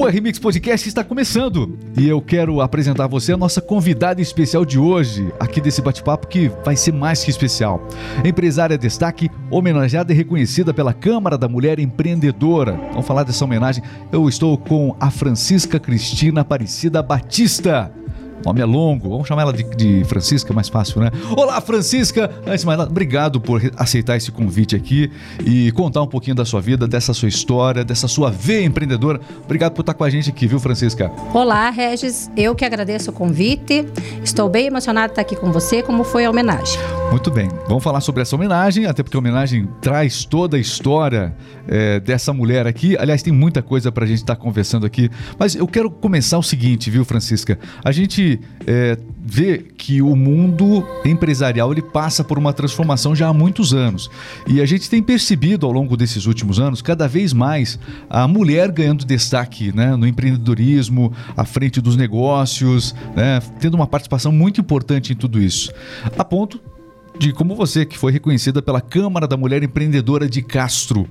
O RMix Podcast está começando e eu quero apresentar a você a nossa convidada especial de hoje, aqui desse bate-papo que vai ser mais que especial. Empresária destaque, homenageada e reconhecida pela Câmara da Mulher Empreendedora. Vamos falar dessa homenagem. Eu estou com a Francisca Cristina Aparecida Batista. O nome é longo, vamos chamar ela de, de, Francisca, mais fácil, né? Olá, Francisca! Antes de mais nada, obrigado por aceitar esse convite aqui e contar um pouquinho da sua vida, dessa sua história, dessa sua veia empreendedora. Obrigado por estar com a gente aqui, viu, Francisca? Olá, Regis. Eu que agradeço o convite. Estou bem emocionada de estar aqui com você, como foi a homenagem. Muito bem, vamos falar sobre essa homenagem, até porque a homenagem traz toda a história é, dessa mulher aqui. Aliás, tem muita coisa para a gente estar tá conversando aqui, mas eu quero começar o seguinte, viu, Francisca? A gente é, vê que o mundo empresarial ele passa por uma transformação já há muitos anos. E a gente tem percebido ao longo desses últimos anos cada vez mais a mulher ganhando destaque né, no empreendedorismo, à frente dos negócios, né, tendo uma participação muito importante em tudo isso, a ponto de como você, que foi reconhecida pela Câmara da Mulher Empreendedora de Castro.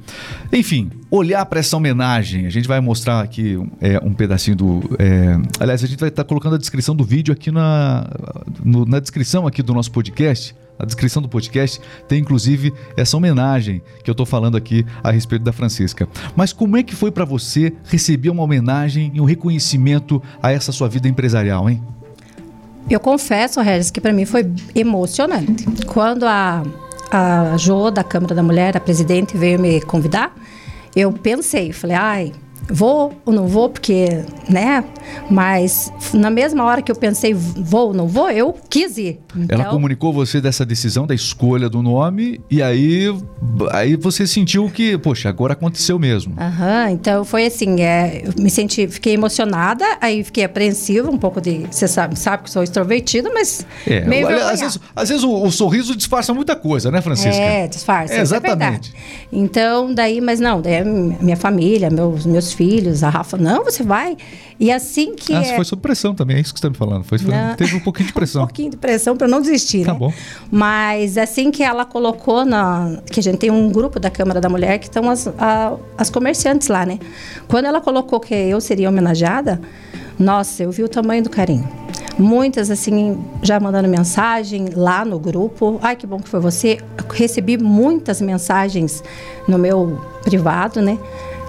Enfim, olhar para essa homenagem. A gente vai mostrar aqui é, um pedacinho do. É, aliás, a gente vai estar tá colocando a descrição do vídeo aqui na, no, na descrição aqui do nosso podcast. A descrição do podcast tem inclusive essa homenagem que eu estou falando aqui a respeito da Francisca. Mas como é que foi para você receber uma homenagem e um reconhecimento a essa sua vida empresarial, hein? Eu confesso, Regis, que para mim foi emocionante. Quando a, a Jo, da Câmara da Mulher, a presidente, veio me convidar, eu pensei, falei, ai, vou ou não vou, porque, né? Mas na mesma hora que eu pensei, vou ou não vou, eu quis ir. Então... Ela comunicou você dessa decisão, da escolha do nome, e aí, aí você sentiu que, poxa, agora aconteceu mesmo. Aham, uhum, então foi assim, é, eu me senti, fiquei emocionada, aí fiquei apreensiva, um pouco de, você sabe, sabe que sou extrovertida, mas é, meio às vezes, às vezes o, o, sorriso disfarça muita coisa, né, Francisca? É, disfarça, é, exatamente. É então, daí, mas não, daí minha família, meus, meus filhos, a Rafa, não, você vai. E assim que. Ah, é... foi sob pressão também, é isso que você está me falando. Foi, foi teve um pouquinho de pressão. um pouquinho de pressão para não desistir, tá né? bom. Mas assim que ela colocou na. Que a gente tem um grupo da Câmara da Mulher que estão as, a, as comerciantes lá, né? Quando ela colocou que eu seria homenageada, nossa, eu vi o tamanho do carinho. Muitas, assim, já mandando mensagem lá no grupo. Ai, que bom que foi você. recebi muitas mensagens no meu privado, né?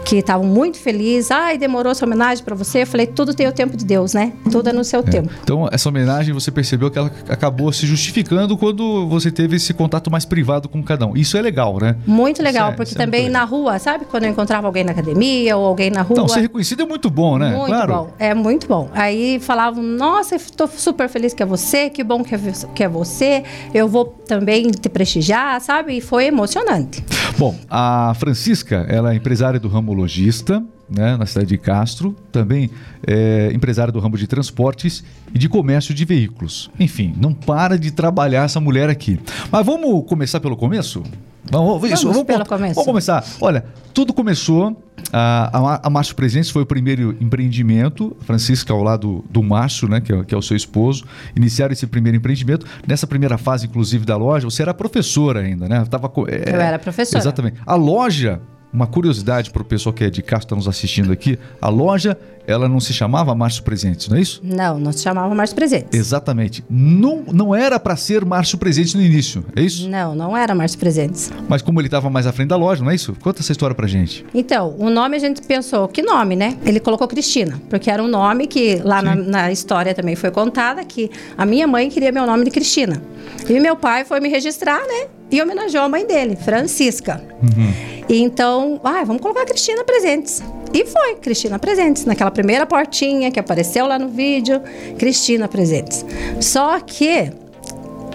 Que estavam muito felizes. Ai, demorou essa homenagem para você. Eu falei, tudo tem o tempo de Deus, né? Tudo é no seu é. tempo. Então, essa homenagem você percebeu que ela acabou se justificando quando você teve esse contato mais privado com cada um. Isso é legal, né? Muito legal, é, porque é também na rua, sabe? Quando eu encontrava alguém na academia ou alguém na rua. Então, ser reconhecido é muito bom, né? Muito claro. bom. É muito bom. Aí falavam, nossa, estou super feliz que é você, que bom que é, que é você. Eu vou também te prestigiar, sabe? E foi emocionante. Bom, a Francisca, ela é empresária do ramo logista, né, na cidade de Castro, também é empresária do ramo de transportes e de comércio de veículos. Enfim, não para de trabalhar essa mulher aqui. Mas vamos começar pelo começo? Vamos, vamos, isso, vamos, pelo começo. Vamos começar. Olha, tudo começou. A, a, a Márcio Presentes foi o primeiro empreendimento. Francisca, ao lado do Márcio, né, que é, que é o seu esposo, iniciaram esse primeiro empreendimento. Nessa primeira fase, inclusive, da loja, você era professora ainda, né? Tava, é, Eu era professora. Exatamente. A loja uma curiosidade para o pessoal que é de Castro está nos assistindo aqui, a loja ela não se chamava Márcio Presentes, não é isso? Não, não se chamava Márcio Presentes. Exatamente. Não, não era para ser Márcio Presentes no início, é isso? Não, não era Márcio Presentes. Mas como ele estava mais à frente da loja, não é isso? Conta essa história para gente. Então, o nome a gente pensou, que nome, né? Ele colocou Cristina, porque era um nome que lá na, na, história também foi contada que a minha mãe queria meu nome de Cristina. E meu pai foi me registrar, né? E homenageou a mãe dele, Francisca. Uhum. Então, ah, vamos colocar Cristina Presentes. E foi, Cristina Presentes, naquela primeira portinha que apareceu lá no vídeo, Cristina Presentes. Só que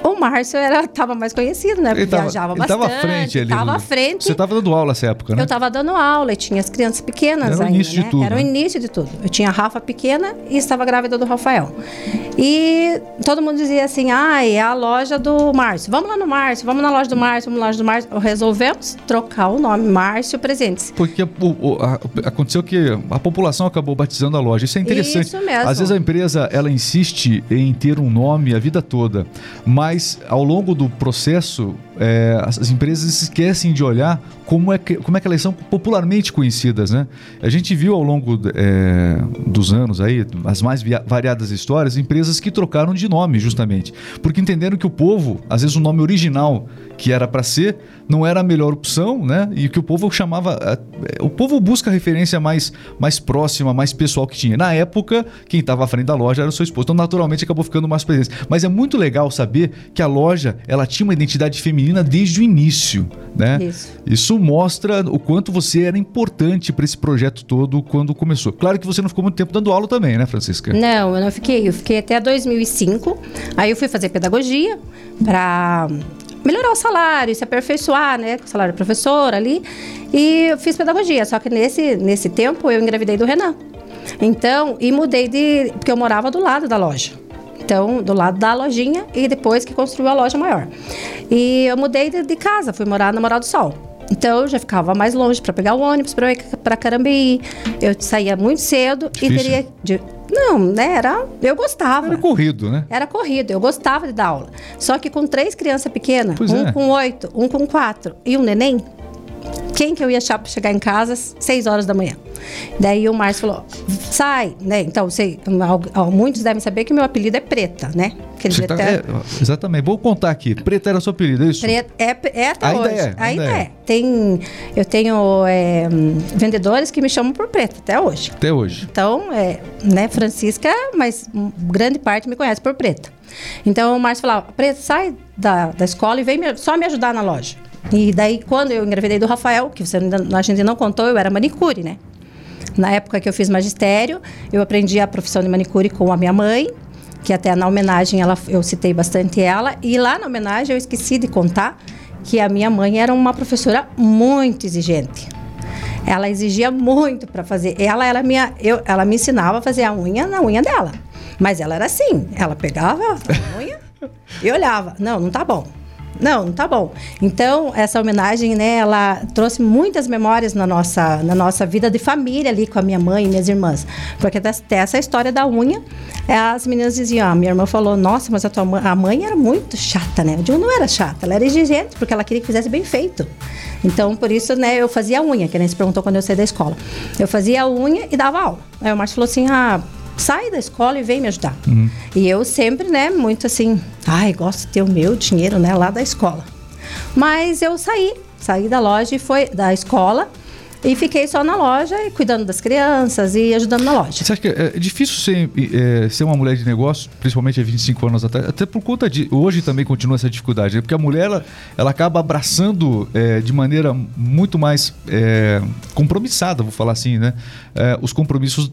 o Márcio era tava mais conhecido, né? Ele tava, viajava ele bastante. Tava à frente ali. Tava à frente. Você tava dando aula nessa época, né? Eu tava dando aula e tinha as crianças pequenas era ainda, o início né? de tudo. Era né? o início de tudo. Eu tinha a Rafa pequena e estava grávida do Rafael. E todo mundo dizia assim: ah, é a loja do Márcio. Vamos lá no Márcio, vamos na loja do Márcio, vamos na loja do Márcio. Resolvemos trocar o nome Márcio Presentes. Porque o, o, a, aconteceu que a população acabou batizando a loja. Isso é interessante. Isso mesmo. Às vezes a empresa ela insiste em ter um nome a vida toda, mas Mas ao longo do processo, é, as empresas esquecem de olhar como é, que, como é que elas são popularmente conhecidas, né? A gente viu ao longo é, dos anos aí, as mais variadas histórias, empresas que trocaram de nome justamente, porque entenderam que o povo, às vezes o nome original que era para ser, não era a melhor opção, né? E que o povo chamava. O povo busca a referência mais, mais próxima, mais pessoal que tinha. Na época, quem estava à frente da loja era o seu esposo. Então, naturalmente, acabou ficando mais presente. Mas é muito legal saber que a loja ela tinha uma identidade feminina desde o início, né? Isso. Isso mostra o quanto você era importante para esse projeto todo quando começou. Claro que você não ficou muito tempo dando aula também, né, Francisca? Não, eu não fiquei. Eu fiquei até 2005. Aí eu fui fazer pedagogia para melhorar o salário, se aperfeiçoar, né? O salário de professora ali. E eu fiz pedagogia. Só que nesse, nesse tempo eu engravidei do Renan. Então, e mudei de. Porque eu morava do lado da loja. Então, do lado da lojinha e depois que construiu a loja maior. E eu mudei de, de casa, fui morar na Moral do Sol. Então eu já ficava mais longe para pegar o ônibus para Carambeí. Eu saía muito cedo Difícil. e teria. De, não, né? Era. Eu gostava. Era corrido, né? Era corrido. Eu gostava de dar aula. Só que com três crianças pequenas, pois um é. com oito, um com quatro e um neném, quem que eu ia achar para chegar em casa às 6 horas da manhã. Daí o Márcio falou, sai, né? Então, sei, muitos devem saber que meu apelido é Preta, né? Tá, é, exatamente. Vou contar aqui. Preta era seu apelido, é isso? Preta, é, é até ainda hoje. É, ainda, ainda é. é. Tem, eu tenho é, vendedores que me chamam por Preta até hoje. Até hoje. Então, é, né, Francisca, mas grande parte me conhece por Preta. Então o Márcio falava, Preta, sai da, da escola e vem me, só me ajudar na loja. E daí, quando eu engravidei do Rafael, que você a gente não contou, eu era manicure, né? Na época que eu fiz magistério, eu aprendi a profissão de manicure com a minha mãe, que até na homenagem ela, eu citei bastante ela. E lá na homenagem eu esqueci de contar que a minha mãe era uma professora muito exigente. Ela exigia muito para fazer. Ela era minha, eu, ela me ensinava a fazer a unha na unha dela. Mas ela era assim, ela pegava a unha e olhava. Não, não tá bom. Não, não tá bom. Então, essa homenagem, né, ela trouxe muitas memórias na nossa, na nossa vida de família ali com a minha mãe e minhas irmãs. Porque até essa história da unha, as meninas diziam, ah, minha irmã falou, nossa, mas a tua mãe, a mãe era muito chata, né? Eu digo, não era chata, ela era exigente, porque ela queria que fizesse bem feito. Então, por isso, né, eu fazia a unha, que nem se perguntou quando eu saí da escola. Eu fazia a unha e dava aula. Aí o Márcio falou assim, ah, sai da escola e vem me ajudar. Uhum. E eu sempre, né, muito assim, ai, gosto de ter o meu dinheiro, né, lá da escola. Mas eu saí, saí da loja e foi da escola e fiquei só na loja e cuidando das crianças e ajudando na loja. Você acha que é, é difícil ser, é, ser uma mulher de negócio, principalmente há 25 anos atrás, até por conta de. Hoje também continua essa dificuldade, né? porque a mulher ela, ela acaba abraçando é, de maneira muito mais é, compromissada, vou falar assim, né? É, os compromissos,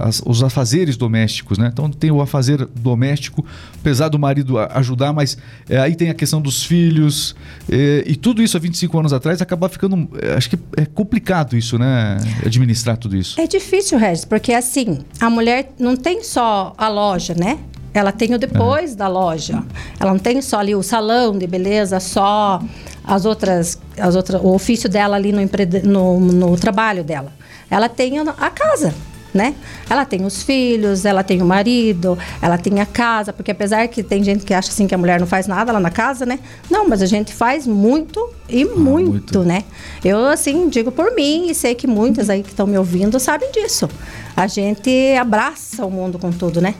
as, os afazeres domésticos, né? Então tem o afazer doméstico, apesar do marido ajudar, mas aí tem a questão dos filhos, e tudo isso há 25 anos atrás acaba ficando. Acho que é complicado complicado isso, né? Administrar tudo isso. É difícil, Regis, porque assim, a mulher não tem só a loja, né? Ela tem o depois uhum. da loja. Ela não tem só ali o salão de beleza, só as outras, as outras, o ofício dela ali no, no, no trabalho dela. Ela tem a casa né? Ela tem os filhos, ela tem o marido, ela tem a casa, porque apesar que tem gente que acha assim que a mulher não faz nada lá na casa, né? Não, mas a gente faz muito e ah, muito, muito, né? Eu assim digo por mim e sei que muitas aí que estão me ouvindo sabem disso. A gente abraça o mundo com tudo, né?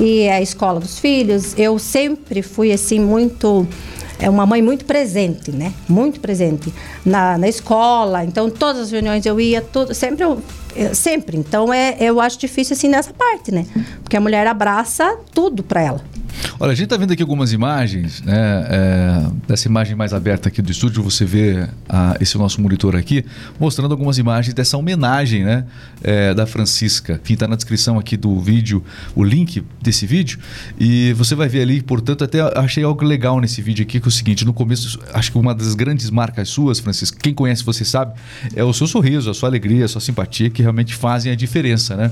E é a escola dos filhos, eu sempre fui assim muito é uma mãe muito presente, né? Muito presente na, na escola. Então, todas as reuniões eu ia, tudo, sempre eu, sempre. Então, é, eu acho difícil assim nessa parte, né? Porque a mulher abraça tudo para ela. Olha, a gente está vendo aqui algumas imagens, né? É, dessa imagem mais aberta aqui do estúdio, você vê a, esse nosso monitor aqui, mostrando algumas imagens dessa homenagem, né? É, da Francisca. Enfim, está na descrição aqui do vídeo, o link desse vídeo. E você vai ver ali, portanto, até achei algo legal nesse vídeo aqui, que é o seguinte, no começo, acho que uma das grandes marcas suas, Francisca, quem conhece você sabe, é o seu sorriso, a sua alegria, a sua simpatia, que realmente fazem a diferença, né?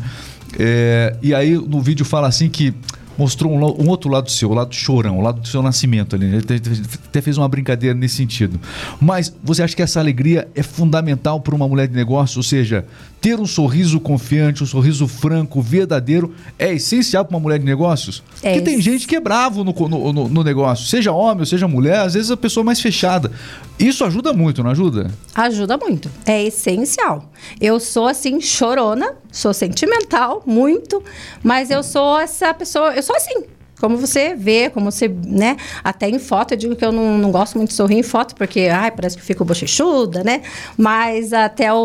É, e aí no vídeo fala assim que mostrou um, um, outro lado seu, o lado chorão, o lado do seu nascimento ali. Né? Ele até fez uma brincadeira nesse sentido. Mas você acha que essa alegria é fundamental para uma mulher de negócio? Ou seja, ter um sorriso confiante, um sorriso franco, verdadeiro, é essencial para uma mulher de negócios? É Porque tem gente que é bravo no, no, no- no negócio, seja homem ou seja mulher, às vezes a pessoa é mais fechada. Isso ajuda muito, não ajuda? Ajuda muito. É essencial. Eu sou assim, chorona, sou sentimental, muito, mas eu sou essa pessoa, eu sou assim. Como você vê, como você, né? Até em foto, eu digo que eu não, não gosto muito de sorrir em foto, porque, ai, parece que eu fico bochechuda, né? Mas até o,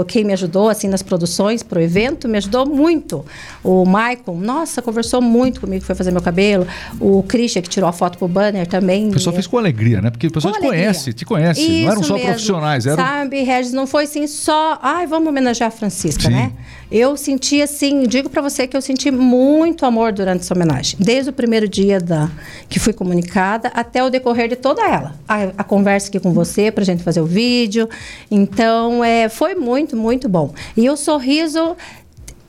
o- quem me ajudou, assim, nas produções pro evento, me ajudou muito. O Maicon, nossa, conversou muito comigo, foi fazer meu cabelo. O Christian, que tirou a foto pro banner também. O pessoal fez com alegria, né? Porque o pessoal Com te alegria. conhece, te conhece. não eram Isso só mesmo. profissionais, eram. Sabe, Regis, não foi assim só, ai, vamos homenagear a Francisca, Sim. né? Eu senti assim, digo pra você que eu senti muito amor durante essa homenagem. Desde o primeiro dia da que fui comunicada até o decorrer de toda ela. A, a conversa aqui com você pra gente fazer o vídeo. Então, é, foi muito, muito bom. E o sorriso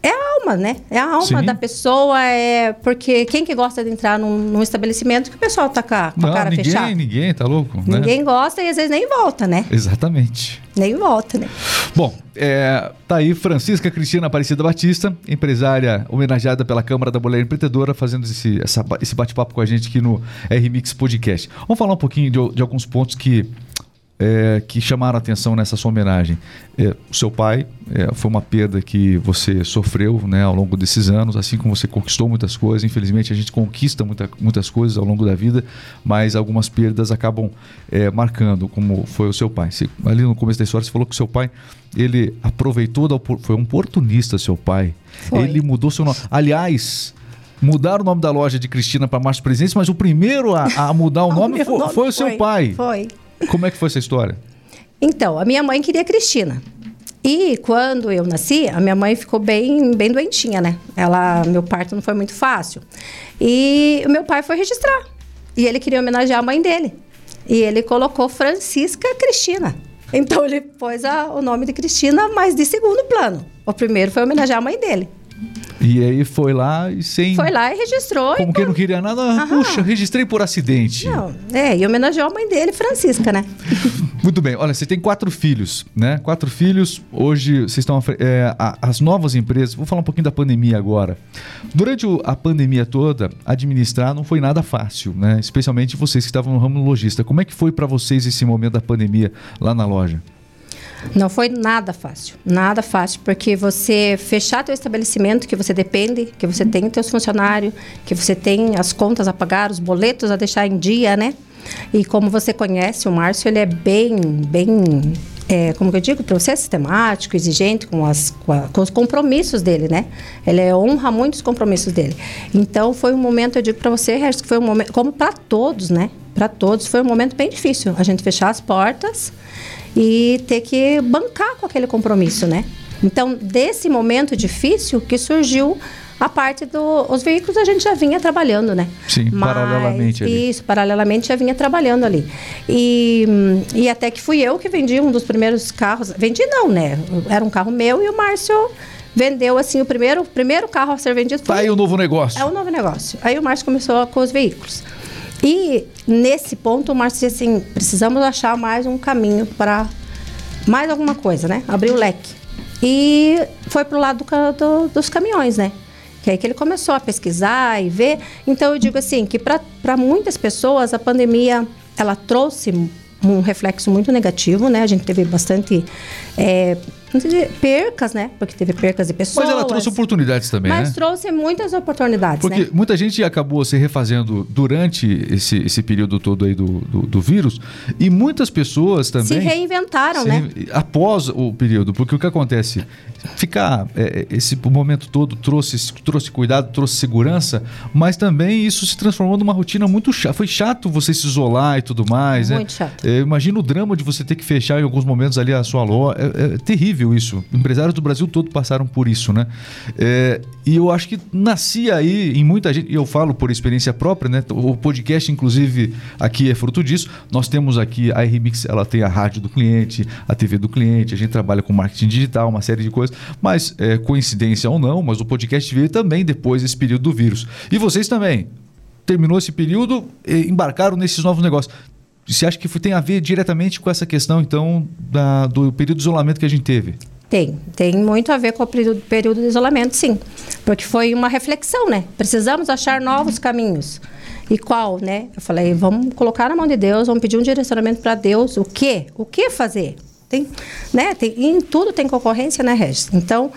é a alma, né? É a alma Sim. da pessoa, é porque quem que gosta de entrar num, num estabelecimento que o pessoal tá com a, com a Não, cara ninguém, fechada? ninguém, tá louco? né? Ninguém gosta e às vezes nem volta, né? Exatamente. Nem volta, né? Bom, é, tá aí Francisca Cristina Aparecida Batista, empresária homenageada pela Câmara da Mulher Empreendedora, fazendo esse, essa- esse bate-papo com a gente aqui no RMix Podcast. Vamos falar um pouquinho de, de alguns pontos que, é, que chamaram a atenção nessa sua homenagem. É, o seu pai é, foi uma perda que você sofreu né, ao longo desses anos, assim como você conquistou muitas coisas. Infelizmente, a gente conquista muita, muitas coisas ao longo da vida, mas algumas perdas acabam é, marcando, como foi o seu pai. Você- ali no começo da história, você falou que o seu pai ele aproveitou, da, foi um oportunista, seu pai. Foi. Ele mudou seu nome. Aliás. Mudaram o nome da loja de Cristina para Márcio Presentes, mas o primeiro a, a mudar o nome, foi, nome foi o seu foi, pai. Foi. Como é que foi essa história? Então, a minha mãe queria Cristina. E quando eu nasci, a minha mãe ficou bem, bem doentinha, né? Ela, meu parto não foi muito fácil. E o meu pai foi registrar. E ele queria homenagear a mãe dele. E ele colocou Francisca Cristina. Então ele pôs a- o nome de Cristina, mas de segundo plano. O primeiro foi homenagear a mãe dele. E aí foi lá e sem. Foi lá e registrou. Como e quem não queria nada, ah, Aham. puxa, registrei por acidente. Não, é, e homenageou a mãe dele, Francisca, né? Muito bem, olha, você tem quatro filhos, né? Quatro filhos, hoje vocês estão. é, as novas empresas, vou falar um pouquinho da pandemia agora. Durante a pandemia toda, administrar não foi nada fácil, né? Especialmente vocês que estavam no ramo lojista. Como é que foi para vocês esse momento da pandemia lá na loja? Não foi nada fácil, nada fácil, porque você fechar teu estabelecimento, que você depende, que você tem teus funcionários, que você tem as contas a pagar, os boletos a deixar em dia, né? E como você conhece, o Márcio, ele é bem, bem, é, como eu digo, para você é sistemático, exigente com, as, com, a- com os compromissos dele, né? Ele é, honra muito os compromissos dele. Então, foi um momento, eu digo para você, Regis, que foi um momento, como para todos, né? Para todos, foi um momento bem difícil. A gente fechar as portas e ter que bancar com aquele compromisso, né? Então, desse momento difícil que surgiu a parte dos veículos a gente já vinha trabalhando, né? Sim, paralelamente ali. Isso, paralelamente já vinha trabalhando ali. E, e até que fui eu que vendi um dos primeiros carros. Vendi não, né? Era um carro meu e o Márcio vendeu assim o primeiro, primeiro carro a ser vendido Tá foi aí o novo negócio. é um novo negócio. Aí o Márcio começou com os veículos. E nesse ponto o Márcio disse assim: precisamos achar mais um caminho para mais alguma coisa, né? Abrir o leque. E foi pro lado do do- dos caminhões, né? Que aí que ele começou a pesquisar e ver. Então eu digo assim que para muitas pessoas a pandemia ela trouxe um reflexo muito negativo, né? A gente teve bastante é, não sei dizer, percas, né? Porque teve percas de pessoas. Mas ela trouxe oportunidades também, Mas né? trouxe muitas oportunidades, Porque né? muita gente acabou se refazendo durante esse, esse período todo aí do, do, do vírus e muitas pessoas também... Se reinventaram, se né? Após o período, porque o que acontece? Ficar é, esse momento todo trouxe, trouxe cuidado, trouxe segurança, mas também isso se transformou numa rotina muito chata. Foi chato você se isolar e tudo mais, Muito né? chato. É, imagina o drama de você ter que fechar em alguns momentos ali a sua loja. É, é terrível isso. Empresários do Brasil todo passaram por isso, né? É, e eu acho que nascia aí em muita gente, e eu falo por experiência própria, né? O podcast, inclusive, aqui é fruto disso. Nós temos aqui a RMix, ela tem a rádio do cliente, a TV do cliente, a gente trabalha com marketing digital, uma série de coisas. Mas, é, coincidência ou não, mas o podcast veio também depois desse período do vírus. E vocês também. Terminou esse período, embarcaram nesses novos negócios. Você acha que tem a ver diretamente com essa questão, então, da- do período de isolamento que a gente teve? Tem, tem muito a ver com o período, período de isolamento, sim. Porque foi uma reflexão, né? Precisamos achar novos caminhos. E qual, né? Eu falei, vamos colocar na mão de Deus, vamos pedir um direcionamento para Deus. O quê? O que fazer? Tem, né? Tem, em tudo tem concorrência, né, Regis? Então,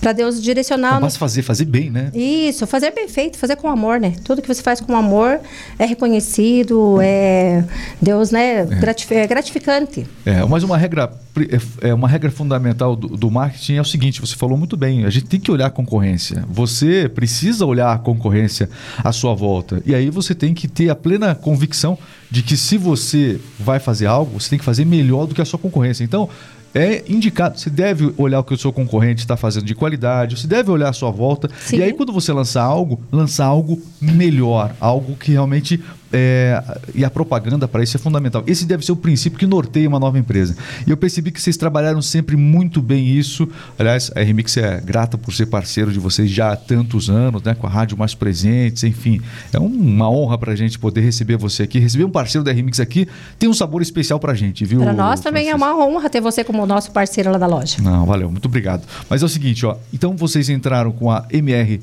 para Deus direcionar. Mas fazer, fazer bem, né? Isso, fazer bem feito, fazer com amor, né? Tudo que você faz com amor é reconhecido, é Deus, né? É, é gratificante. É, mas uma regra, é, é uma regra fundamental do, do, marketing é o seguinte: você falou muito bem, a gente tem que olhar a concorrência. Você precisa olhar a concorrência à sua volta. E aí você tem que ter a plena convicção de que se você vai fazer algo, você tem que fazer melhor do que a sua concorrência. Então, é indicado. Você deve olhar o que o seu concorrente está fazendo de qualidade, você deve olhar a sua volta. Sim. E aí, quando você lançar algo, lançar algo melhor, algo que realmente é, e a propaganda para isso é fundamental. Esse deve ser o princípio que norteia uma nova empresa. E eu percebi que vocês trabalharam sempre muito bem isso. Aliás, a RMix é grata por ser parceiro de vocês já há tantos anos, né? com a rádio mais presentes, enfim. É uma honra para a gente poder receber você aqui. Receber um parceiro da RMix aqui tem um sabor especial para a gente, viu? Para nós também é uma honra ter você como nosso parceiro lá da loja. Não, valeu, muito obrigado. Mas é o seguinte, ó, então vocês entraram com a MR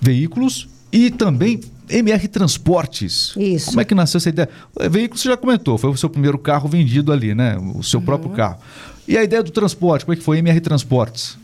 Veículos e também MR Transportes. Isso. Como é que nasceu essa ideia? O veículo você já comentou, foi o seu primeiro carro vendido ali, né? O seu uhum. próprio carro. E a ideia do transporte, como é que foi MR Transportes?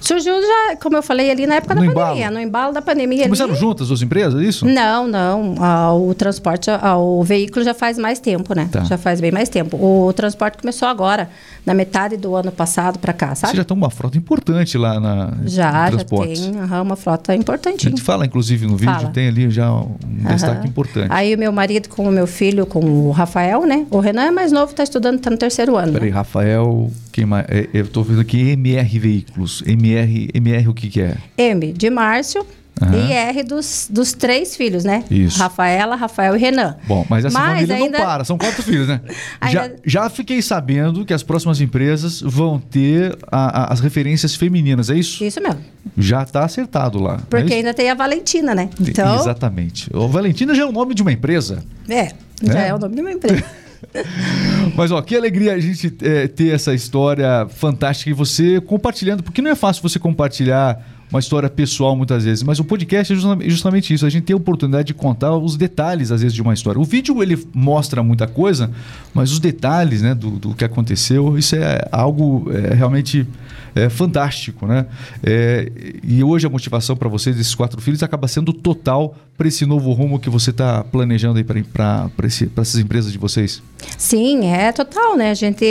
Surgiu já, como eu falei ali, na época no da embalo. pandemia, no embalo da pandemia. Começaram juntas as empresas, é isso? Não, não. Ah, o transporte, ah, o veículo já faz mais tempo, né? Tá. Já faz bem mais tempo. O transporte começou agora, na metade do ano passado para cá, sabe? Você já tem uma frota importante lá na Já, já tem uhum, uma frota importante. A gente fala, inclusive, no vídeo, fala. tem ali já um uhum. destaque importante. Aí o meu marido com o meu filho, com o Rafael, né? O Renan é mais novo, está estudando, está no terceiro ano. Peraí, Rafael, quem mais? É, eu estou vendo aqui MR Veículos. MR, MR o que, que é? M de Márcio. Uhum. E R dos, dos três filhos, né? Isso. Rafaela, Rafael e Renan. Bom, mas essa mas família ainda... não para, são quatro filhos, né? ainda... já, já fiquei sabendo que as próximas empresas vão ter a, a, as referências femininas, é isso? Isso mesmo. Já está acertado lá. É Porque é ainda tem a Valentina, né? Então... Exatamente. O Valentina já é o nome de uma empresa. É, já é, é o nome de uma empresa. Mas, ó, que alegria a gente é, ter essa história fantástica e você compartilhando, porque não é fácil você compartilhar uma história pessoal muitas vezes, mas o podcast é justamente isso. A gente tem a oportunidade de contar os detalhes, às vezes, de uma história. O vídeo ele mostra muita coisa, mas os detalhes né, do, do que aconteceu, isso é algo é, realmente é, fantástico, né? É, e hoje a motivação para vocês, esses quatro filhos, acaba sendo total para esse novo rumo que você está planejando aí para essas empresas de vocês? Sim, é total, né? A gente,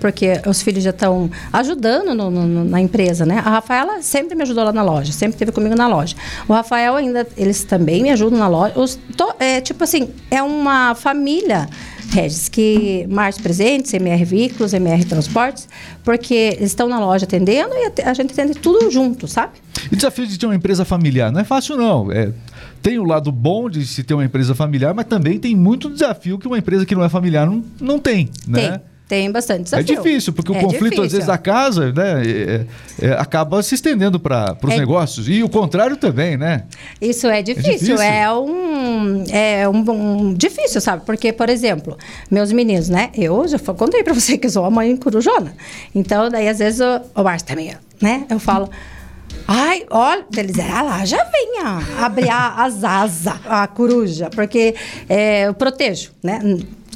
porque os filhos já estão ajudando no, no, na empresa, né? A Rafaela sempre me ajudou lá na loja, sempre esteve comigo na loja. O Rafael ainda, eles também me ajudam na loja. Os, to, é, tipo assim, é uma família Regis, que Márcio Presentes, MR Veículos, MR Transportes, porque eles estão na loja atendendo e a gente atende tudo junto, sabe? E o desafio de ter uma empresa familiar não é fácil, não. É, tem o lado bom de se ter uma empresa familiar, mas também tem muito desafio que uma empresa que não é familiar não, não tem, né? Tem. Tem bastante desafio. É difícil, porque é o conflito, difícil. às vezes, da casa né, é, é, acaba se estendendo para os é. negócios. E o contrário também, né? Isso é difícil. É, difícil. é um. É um, um, difícil, sabe? Porque, por exemplo, meus meninos, né? Eu já contei para você que sou a mãe corujona. Então, daí, às vezes, o, o Márcio também, né? Eu falo. Ai, olha, eles ah lá, já venha abrir as asas, a coruja, porque é, eu protejo, né?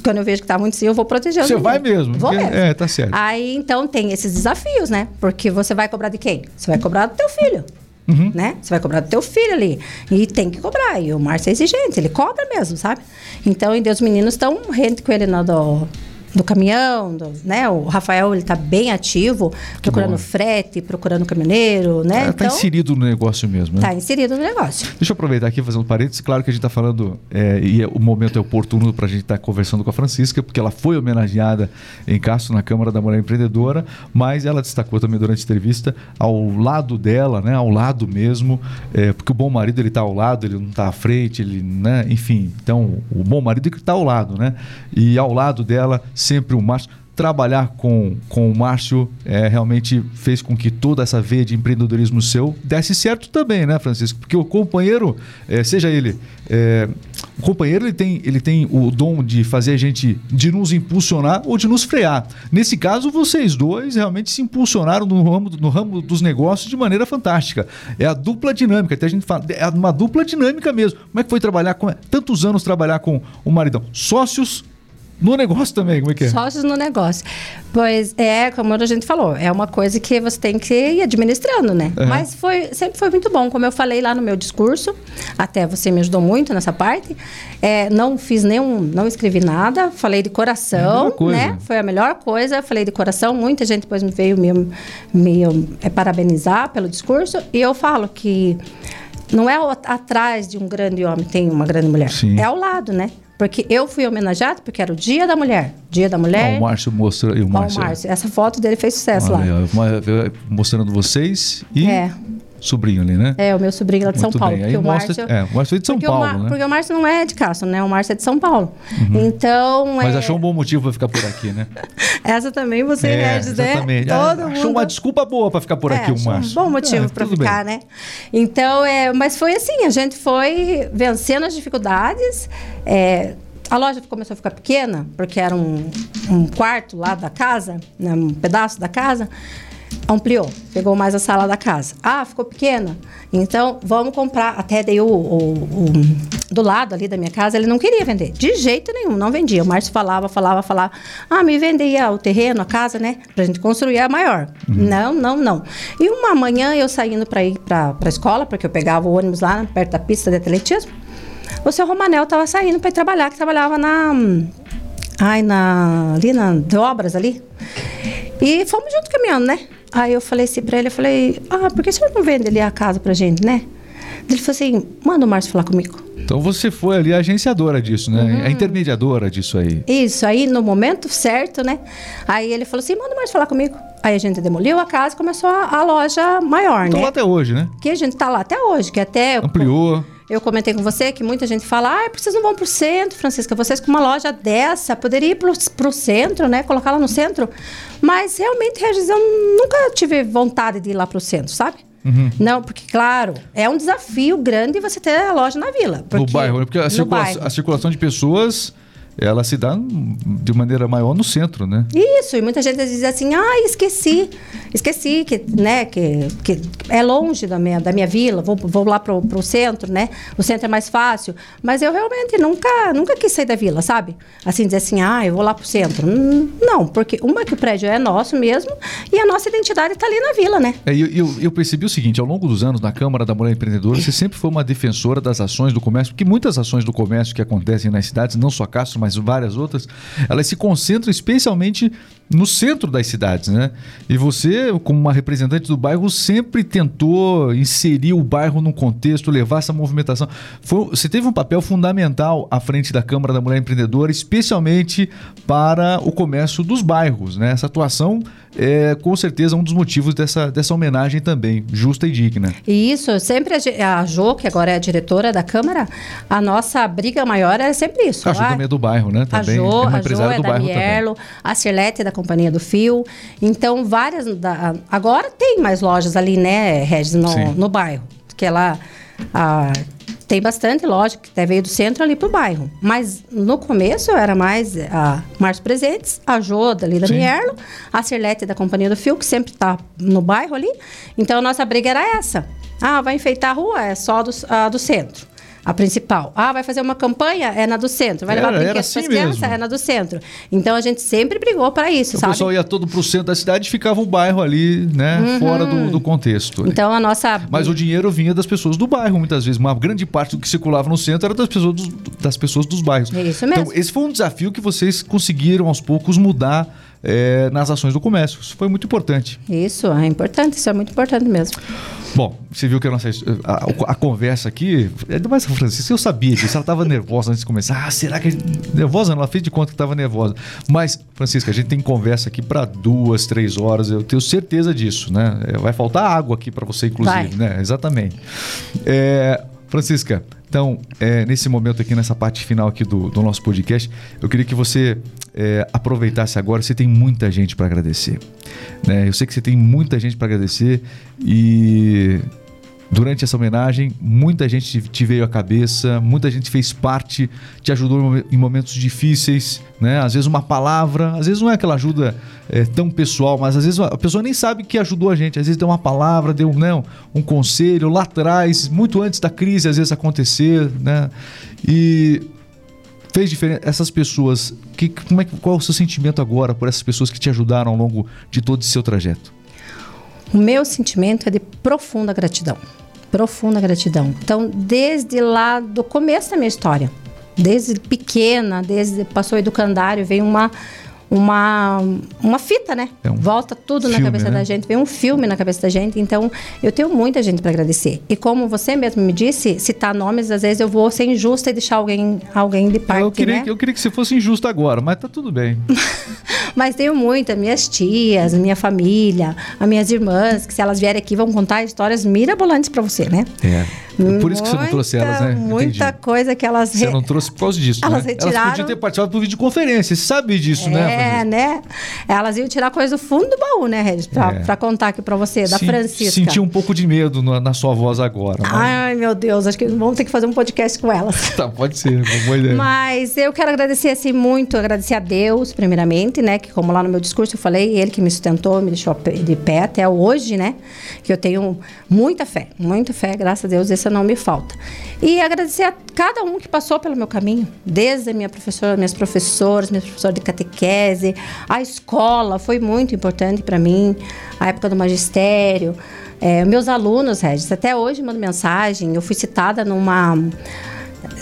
quando eu vejo que está muito sim, eu vou proteger Você vai mesmo? Vou mesmo. É, tá certo. Aí, então, tem esses desafios, né? Porque você vai cobrar de quem? Você vai cobrar do teu filho. Uhum. Né? Você vai cobrar do teu filho ali. E tem que cobrar. E o Márcio é exigente, ele cobra mesmo, sabe? Então, e os meninos estão rente com ele no, do, do caminhão, do, né? O Rafael ele está bem ativo, que procurando frete, procurando caminhoneiro, né? Está é, então, inserido no negócio mesmo, né? Está inserido no negócio. Deixa eu aproveitar aqui fazendo um parênteses. Claro que a gente está falando é, e é, o momento é oportuno para a gente estar tá conversando com a Francisca, porque ela foi homenageada em Castro na Câmara da Mulher Empreendedora, mas ela destacou também durante a entrevista ao lado dela, né? Ao lado mesmo, é, porque o bom marido ele está ao lado, ele não está à frente, ele, né? Enfim, então o bom marido ele está ao lado, né? E ao lado dela sempre o Márcio. Trabalhar com, com o Márcio é, realmente fez com que toda essa veia de empreendedorismo seu desse certo também, né, Francisco? Porque o companheiro, é, seja ele é, O companheiro ele tem, ele tem o dom de fazer a gente, de nos impulsionar ou de nos frear. Nesse caso, vocês dois realmente se impulsionaram no ramo, no ramo dos negócios de maneira fantástica. É a dupla dinâmica, até a gente fala, é uma dupla dinâmica mesmo. Como é que foi trabalhar com tantos anos trabalhar com o maridão? Sócios no negócio também, como é que é? Sócios no negócio. Pois é, como a gente falou, é uma coisa que você tem que ir administrando, né? Uhum. Mas foi, sempre foi muito bom, como eu falei lá no meu discurso, até você me ajudou muito nessa parte. É, não fiz nenhum, não escrevi nada, falei de coração, é né? Foi a melhor coisa, falei de coração. Muita gente depois me veio me, me é, parabenizar pelo discurso. E eu falo que não é atrás de um grande homem tem uma grande mulher, Sim. é ao lado, né? Porque eu fui homenageado porque era o Dia da Mulher. Dia da Mulher. o Márcio mostrou. O Márcio. Márcio. Essa foto dele fez sucesso Olha, lá. Mostrando vocês e. É sobrinho ali, né? É, o meu sobrinho lá de Muito São Paulo. Bem. Aí o Márcio, é, o Márcio é de São Paulo, o né? Porque o Márcio não é de Castro, né? O Márcio é de São Paulo. Uhum. Então... Mas é... achou um bom motivo para ficar por aqui, né? Essa também você é, Regis, né? Todo ah, mundo... Achou uma desculpa boa para ficar por é, aqui o Márcio. um bom motivo é, para ficar, bem. né? Então, é, mas foi assim, a gente foi vencendo as dificuldades, é, a loja começou a ficar pequena, porque era um, um quarto lá da casa, né, um pedaço da casa ampliou, pegou mais a sala da casa. Ah, ficou pequena. Então, vamos comprar. Até daí o, o, o, do lado ali da minha casa, ele não queria vender. De jeito nenhum, não vendia. O Márcio falava, falava, falava. Ah, me vendia o terreno, a casa, né? Pra gente construir a maior. Uhum. Não, não, não. E uma manhã eu saindo para ir pra, pra escola, porque eu pegava o ônibus lá perto da pista de atletismo. O seu Romanel estava saindo para ir trabalhar, que trabalhava na. Ai, na. ali na. de obras ali. E fomos junto caminhando, né? Aí eu falei assim pra ele, eu falei, ah, por que o senhor não vende ali a casa pra gente, né? Ele falou assim, manda o Márcio falar comigo. Então você foi ali a agenciadora disso, né? Uhum. A intermediadora disso aí. Isso, aí no momento certo, né? Aí ele falou assim, manda o Márcio falar comigo. Aí a gente demoliu a casa e começou a, a loja maior, Tô né? lá até hoje, né? Que a gente tá lá até hoje, que até... Ampliou. Eu comentei com você que muita gente fala, ah, vocês não vão para o centro, Francisca. Vocês com uma loja dessa, poderia ir para o centro, né? Colocar lá no centro. Mas realmente, Regis, eu nunca tive vontade de ir lá para o centro, sabe? Uhum. Não, porque, claro, é um desafio grande você ter a loja na vila. no bairro, né? Porque a, circula bairro. a circulação de pessoas ela se dá de maneira maior no centro, né? Isso, e muita gente diz assim, ah, esqueci, esqueci que, né, que, que é longe da minha, da minha vila, vou, vou lá pro, pro centro, né? O centro é mais fácil. Mas eu realmente nunca, nunca quis sair da vila, sabe? Assim, dizer assim, ah, eu vou lá pro centro. Não, porque uma que o prédio é nosso mesmo e a nossa identidade está ali na vila, né? É, eu, eu, eu, percebi o seguinte, ao longo dos anos, na Câmara da Mulher Empreendedora, você sempre foi uma defensora das ações do comércio, porque muitas ações do comércio que acontecem nas cidades, não só Castro, mas várias outras, elas se concentram especialmente no centro das cidades, né? E você, como uma representante do bairro, sempre tentou inserir o bairro num contexto, levar essa movimentação. Foi, você teve um papel fundamental à frente da Câmara da Mulher Empreendedora, especialmente para o comércio dos bairros, né? Essa atuação é com certeza um dos motivos dessa, dessa homenagem também, justa e digna. E isso, sempre a Jo, que agora é a diretora da Câmara, a nossa briga maior é sempre isso. A Jo também é do bairro, né? Também a Jo, é a jo é bairro Mierlo, também. a Cirlete da Companhia do Fio. Então, várias. Da, agora tem mais lojas ali, né, Regis, no, no bairro. Que ela. Tem bastante loja que até veio do centro ali pro bairro. Mas no começo era mais a Márcio Presentes, a Joda ali da. Mierlo, a Cirlete da Companhia do Fio, que sempre tá no bairro ali. Então a nossa briga era essa. Ah, vai enfeitar a rua? É só do, a do centro a principal. Ah, vai fazer uma campanha? É na do centro. Vai levar brinquedos assim para crianças? É na do centro. Então a gente sempre brigou para isso, o sabe? O pessoal ia todo para o centro da cidade e ficava o bairro ali, né? Uhum. Fora do, do, contexto. Então a nossa. Mas o dinheiro vinha das pessoas do bairro, muitas vezes. Uma grande parte do que circulava no centro era das pessoas dos, das pessoas dos bairros. É isso mesmo. Então, esse foi um desafio que vocês conseguiram aos poucos mudar é, nas ações do comércio. Isso foi muito importante. Isso, é importante, isso é muito importante mesmo. Bom, você viu que a nossa a, a conversa aqui, ainda mais a Francisca, eu sabia disso, ela estava nervosa antes de começar. Ah, será que. Nervosa? Ela fez de conta que estava nervosa. Mas, Francisca, a gente tem conversa aqui para duas, três horas, eu tenho certeza disso, né? É, vai faltar água aqui para você, inclusive, Vai. né? Exatamente. É, Francisca, então, é, nesse momento aqui, nessa parte final aqui do, do nosso podcast, eu queria que você é, aproveitasse agora. Você tem muita gente para agradecer. Né? Eu sei que você tem muita gente para agradecer e durante essa homenagem, muita gente te veio à cabeça, muita gente fez parte, te ajudou em momentos difíceis, né? Às vezes uma palavra, às vezes não é aquela ajuda é, tão pessoal, mas às vezes a pessoa nem sabe que ajudou a gente. Às vezes deu uma palavra, deu não, né, um conselho lá atrás, muito antes da crise, às vezes acontecer, né? E fez diferença. Essas pessoas, que, como é, qual é o seu sentimento agora por essas pessoas que te ajudaram ao longo de todo esse seu trajeto? O meu sentimento é de profunda gratidão. Profunda gratidão. Então, desde lá do começo da minha história, desde pequena, desde passou o educandário, veio uma uma, uma fita, né? É um Volta tudo filme, na cabeça né? da gente, vem um filme na cabeça da gente. Então, eu tenho muita gente para agradecer. E como você mesmo me disse, citar nomes, às vezes eu vou ser injusta e deixar alguém, alguém de parte, eu queria, né? Eu queria que você fosse injusta agora, mas tá tudo bem. mas tenho muitas, minhas tias, minha família, as minhas irmãs, que se elas vierem aqui vão contar histórias mirabolantes para você, né? É. Por isso que você não trouxe elas, né? Muita Entendi. coisa que elas... Você não trouxe por causa disso, elas né? Retiraram... Elas podiam ter participado por videoconferência, você sabe disso, é, né? É, né? Elas iam tirar coisa do fundo do baú, né, Regis? Pra, é. pra contar aqui pra você, da Sim, Francisca. Senti um pouco de medo na, na sua voz agora. Mas... Ai, meu Deus, acho que vamos ter que fazer um podcast com elas. tá, pode ser, uma boa ideia. Mas eu quero agradecer, assim, muito, agradecer a Deus, primeiramente, né? Que como lá no meu discurso eu falei, ele que me sustentou, me deixou de pé até hoje, né? Que eu tenho muita fé, muita fé, graças a Deus, essa não me falta. E agradecer a cada um que passou pelo meu caminho, desde a minha professora, minhas professoras, minha professora de catequese, a escola foi muito importante para mim, a época do magistério. É, meus alunos, Regis, até hoje mando mensagem. Eu fui citada numa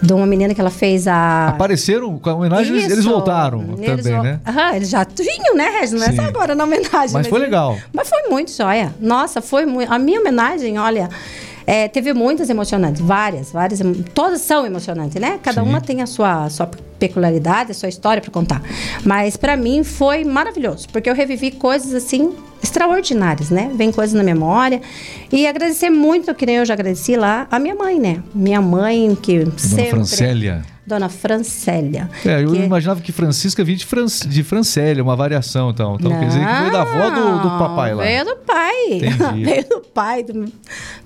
de uma menina que ela fez a. Apareceram com a homenagem, Isso. eles voltaram eles também, vo... né? Aham, eles já vinham, né, Regis? Não é só agora na homenagem. Mas, mas foi legal. Mas foi muito joia. Nossa, foi muito. A minha homenagem, olha. É, teve muitas emocionantes, várias, várias, todas são emocionantes, né? Cada Sim. uma tem a sua, sua peculiaridade, a sua história para contar. Mas para mim foi maravilhoso, porque eu revivi coisas assim extraordinárias, né? Vem coisas na memória. E agradecer muito, que nem eu já agradeci lá, a minha mãe, né? Minha mãe que Dona sempre... Francélia. Dona Francélia. É, eu que... imaginava que Francisca vinha de, Fran... de Francélia, uma variação, então. Então Não, quer dizer que veio da avó do, do papai lá. Veio do pai. Veio do pai, do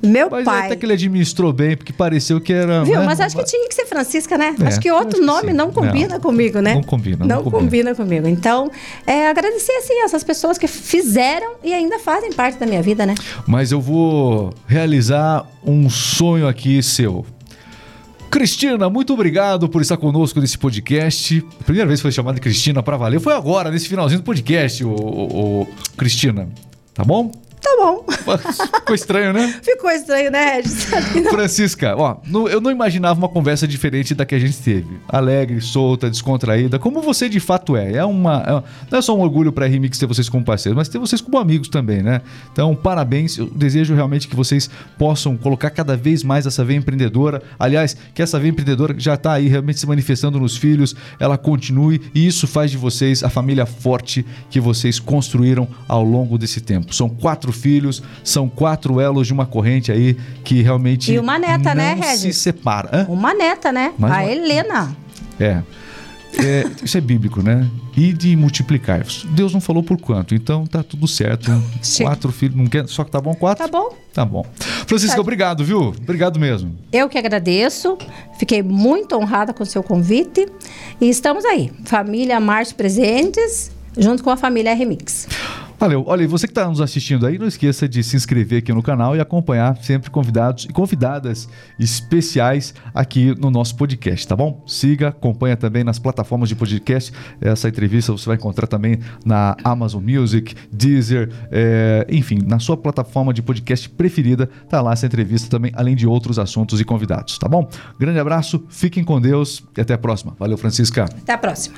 meu mas pai. até que ele administrou bem, porque pareceu que era... Viu, né? mas acho que tinha que ser Francisca, né? É, acho que outro acho nome que não combina não, comigo, né? Não combina. Não, não combina. combina. comigo. Então, é, agradecer, assim, essas pessoas que fizeram e ainda fazem parte da minha vida, né? Mas eu vou realizar um sonho aqui seu. Cristina, muito obrigado por estar conosco nesse podcast. A primeira vez que foi chamada de Cristina para valer foi agora, nesse finalzinho do podcast, o, Cristina. Tá bom? Tá bom. Ficou estranho, né? Ficou estranho, né, Regis? Francisca, ó, eu não imaginava uma conversa diferente da que a gente teve. Alegre, solta, descontraída, como você de fato é. É uma. É, não é só um orgulho pra Remix ter vocês como parceiros, mas ter vocês como amigos também, né? Então, parabéns. Eu desejo realmente que vocês possam colocar cada vez mais essa veia empreendedora. Aliás, que essa veia empreendedora já tá aí realmente se manifestando nos filhos, ela continue e isso faz de vocês a família forte que vocês construíram ao longo desse tempo. São quatro filhos, são quatro elos de uma corrente aí que realmente. E uma neta, né, Regis? se separa. Hã? Uma neta, né? a uma... Helena. É. É, isso é bíblico, né? E de multiplicar. Deus não falou por quanto, então tá tudo certo. Sim. Quatro filhos, não quer, só que tá bom quatro? Tá bom. Tá bom. Francisca, tá. obrigado, viu? Obrigado mesmo. Eu que agradeço. Fiquei muito honrada com o seu convite. E estamos aí. Família Márcio Presentes, junto com a família Remix. Valeu. Olha, você que está nos assistindo aí, não esqueça de se inscrever aqui no canal e acompanhar sempre convidados e convidadas especiais aqui no nosso podcast, tá bom? Siga, acompanha também nas plataformas de podcast. Essa entrevista você vai encontrar também na Amazon Music, Deezer, é, enfim, na sua plataforma de podcast preferida, tá lá essa entrevista também, além de outros assuntos e convidados, tá bom? Grande abraço, fiquem com Deus e até a próxima. Valeu, Francisca. Até a próxima.